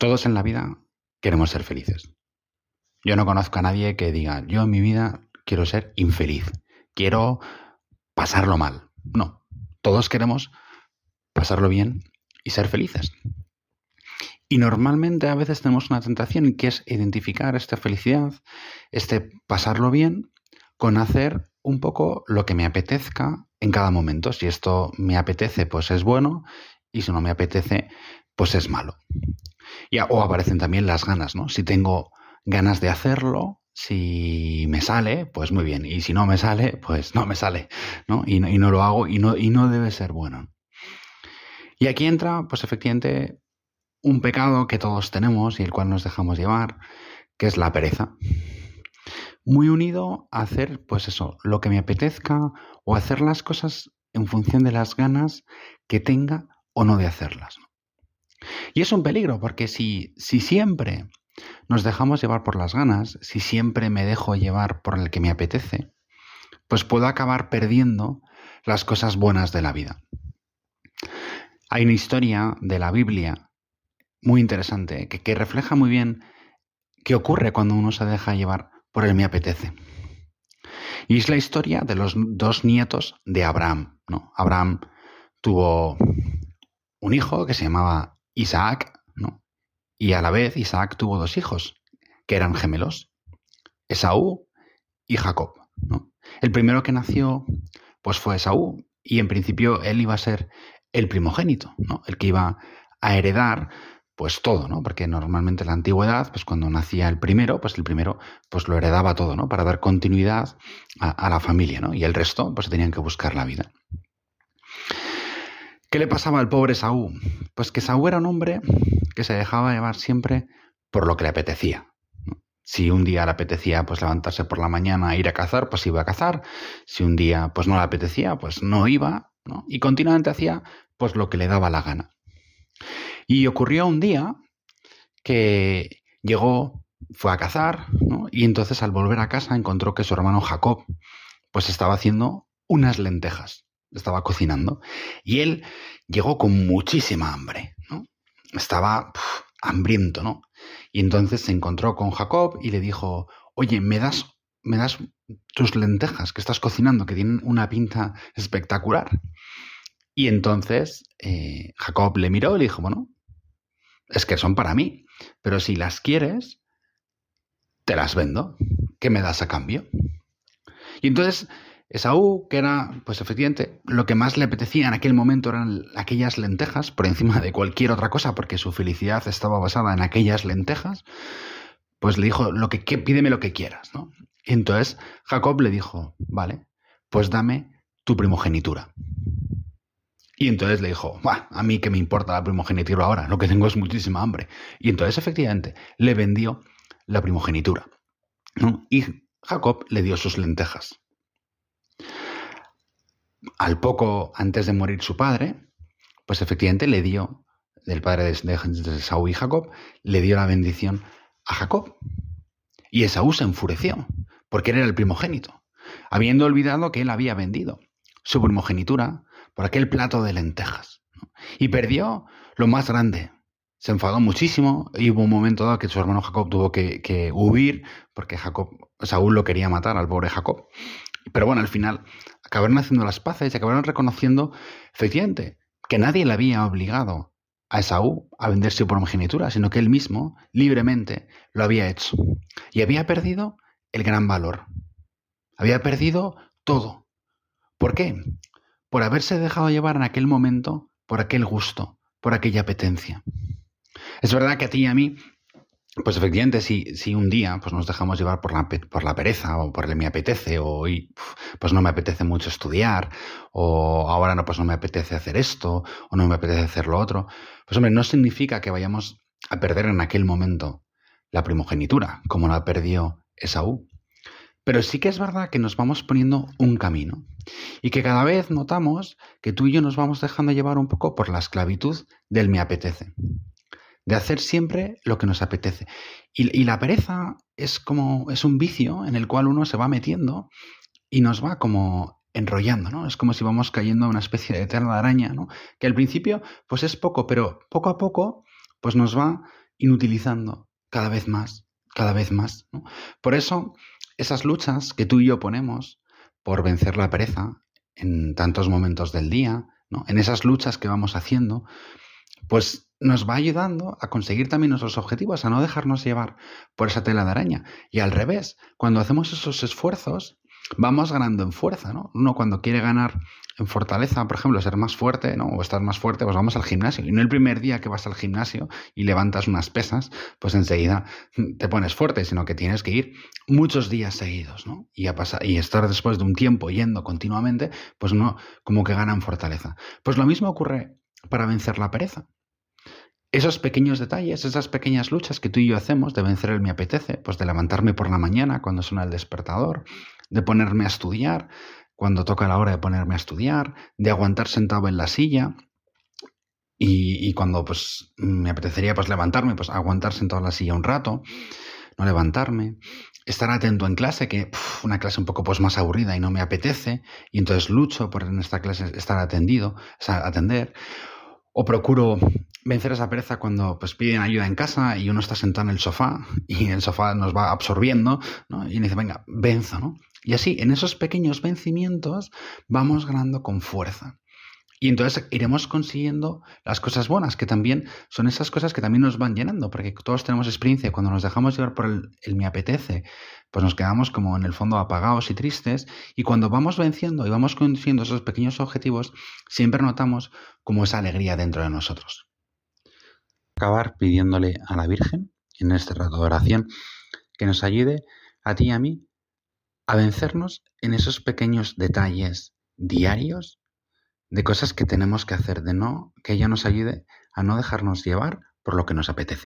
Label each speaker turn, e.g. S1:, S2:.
S1: Todos en la vida queremos ser felices. Yo no conozco a nadie que diga, yo en mi vida quiero ser infeliz, quiero pasarlo mal. No, todos queremos pasarlo bien y ser felices. Y normalmente a veces tenemos una tentación que es identificar esta felicidad, este pasarlo bien, con hacer un poco lo que me apetezca en cada momento. Si esto me apetece, pues es bueno, y si no me apetece, pues es malo. Y, o aparecen también las ganas, ¿no? Si tengo ganas de hacerlo, si me sale, pues muy bien. Y si no me sale, pues no me sale, ¿no? Y, no lo hago y no, y no debe ser bueno. Y aquí entra, pues efectivamente, un pecado que todos tenemos y el cual nos dejamos llevar, que es la pereza. Muy unido a hacer, pues eso, lo que me apetezca o hacer las cosas en función de las ganas que tenga o no de hacerlas. Y es un peligro, porque si, si siempre nos dejamos llevar por las ganas, si siempre me dejo llevar por el que me apetece, pues puedo acabar perdiendo las cosas buenas de la vida. Hay una historia de la Biblia muy interesante, que, refleja muy bien qué ocurre cuando uno se deja llevar por el me apetece. Y es la historia de los dos nietos de Abraham. ¿no? Abraham tuvo un hijo que se llamaba Isaac, ¿no? y a la vez Isaac tuvo dos hijos, que eran gemelos, Esaú y Jacob. ¿no? El primero que nació pues fue Esaú, y en principio él iba a ser el primogénito, ¿no? el que iba a heredar pues todo, ¿no? Porque normalmente en la antigüedad, pues cuando nacía el primero, pues el primero pues lo heredaba todo, ¿no? Para dar continuidad a, la familia, ¿no? Y el resto, pues tenían que buscar la vida. ¿Qué le pasaba al pobre Saúl? Pues que Saúl era un hombre que se dejaba llevar siempre por lo que le apetecía. Si un día le apetecía pues levantarse por la mañana e ir a cazar, pues iba a cazar. Si un día pues no le apetecía, pues no iba, ¿no? Y continuamente hacía pues lo que le daba la gana. Y ocurrió un día que llegó, fue a cazar, y entonces al volver a casa encontró que su hermano Jacob pues estaba haciendo unas lentejas, estaba cocinando, y él llegó con muchísima hambre, ¿no? Estaba hambriento, ¿no? Y entonces se encontró con Jacob y le dijo, oye, ¿me das, me das tus lentejas que estás cocinando, que tienen una pinta espectacular? Y entonces eh, Jacob le miró y le dijo, bueno, es que son para mí, pero si las quieres, te las vendo. ¿Qué me das a cambio? Y entonces Esaú, que era, pues efectivamente, lo que más le apetecía en aquel momento eran aquellas lentejas, por encima de cualquier otra cosa, porque su felicidad estaba basada en aquellas lentejas, pues le dijo, lo que, pídeme lo que quieras, ¿no? Y entonces Jacob le dijo, vale, pues dame tu primogenitura. Y entonces le dijo, a mí que me importa la primogenitura ahora, lo que tengo es muchísima hambre. Y entonces efectivamente le vendió la primogenitura. Y Jacob le dio sus lentejas. Al poco antes de morir su padre, pues efectivamente le dio, del padre de, Saúl y Jacob, le dio la bendición a Jacob. Y Esaú se enfureció, porque él era el primogénito, habiendo olvidado que él había vendido su primogenitura por aquel plato de lentejas. Y perdió lo más grande. Se enfadó muchísimo y hubo un momento dado que su hermano Jacob tuvo que, huir porque Saúl lo quería matar al pobre Jacob. Pero bueno, al final acabaron haciendo las paces y acabaron reconociendo, efectivamente, que nadie le había obligado a Esaú a vender su primogenitura, sino que él mismo, libremente, lo había hecho. Y había perdido el gran valor. Había perdido todo. ¿Por qué? por haberse dejado llevar en aquel momento por aquel gusto, por aquella apetencia. Es verdad que a ti y a mí, pues efectivamente, si, si un día pues nos dejamos llevar por la, por la pereza o por el me apetece o pues no me apetece mucho estudiar o ahora no, pues no me apetece hacer esto o no me apetece hacer lo otro, pues hombre, no significa que vayamos a perder en aquel momento la primogenitura, como la perdió Esaú. Pero sí que es verdad que nos vamos poniendo un camino y que cada vez notamos que tú y yo nos vamos dejando llevar un poco por la esclavitud del me apetece, de hacer siempre lo que nos apetece. Y, la pereza es como es un vicio en el cual uno se va metiendo y nos va como enrollando, ¿no? Es como si vamos cayendo a una especie de eterna araña, ¿no? Que al principio pues es poco, pero poco a poco pues nos va inutilizando cada vez más, cada vez más. Por eso, esas luchas que tú y yo ponemos por vencer la pereza en tantos momentos del día, ¿no? en esas luchas que vamos haciendo, pues nos va ayudando a conseguir también nuestros objetivos, a no dejarnos llevar por esa tela de araña. Y al revés, cuando hacemos esos esfuerzos, vamos ganando en fuerza, ¿no? Uno cuando quiere ganar en fortaleza, por ejemplo, ser más fuerte, ¿no? O estar más fuerte, pues vamos al gimnasio. Y no el primer día que vas al gimnasio y levantas unas pesas, pues enseguida te pones fuerte, sino que tienes que ir muchos días seguidos, ¿no? Y, a pasar, y estar después de un tiempo yendo continuamente, pues no, como que gana en fortaleza. Pues lo mismo ocurre para vencer la pereza. Esos pequeños detalles, esas pequeñas luchas que tú y yo hacemos de vencer el me apetece, pues de levantarme por la mañana cuando suena el despertador, de ponerme a estudiar cuando toca la hora de ponerme a estudiar, de aguantar sentado en la silla y, cuando pues me apetecería pues levantarme, pues aguantar sentado en la silla un rato, no levantarme, estar atento en clase, que una clase un poco pues más aburrida y no me apetece, y entonces lucho por en esta clase estar atendido, o sea, atender, o procuro vencer esa pereza cuando pues piden ayuda en casa y uno está sentado en el sofá y el sofá nos va absorbiendo, ¿no? Y dice, venga, venzo, ¿no? Y así, en esos pequeños vencimientos, vamos ganando con fuerza. Y entonces iremos consiguiendo las cosas buenas, que también son esas cosas que también nos van llenando, porque todos tenemos experiencia. Cuando nos dejamos llevar por el, el, me apetece, pues nos quedamos como en el fondo apagados y tristes. Y cuando vamos venciendo y vamos consiguiendo esos pequeños objetivos, siempre notamos como esa alegría dentro de nosotros. Acabar pidiéndole a la Virgen, en este rato de oración, que nos ayude a ti y a mí a vencernos en esos pequeños detalles diarios de cosas que tenemos que hacer, de no que ella nos ayude a no dejarnos llevar por lo que nos apetece.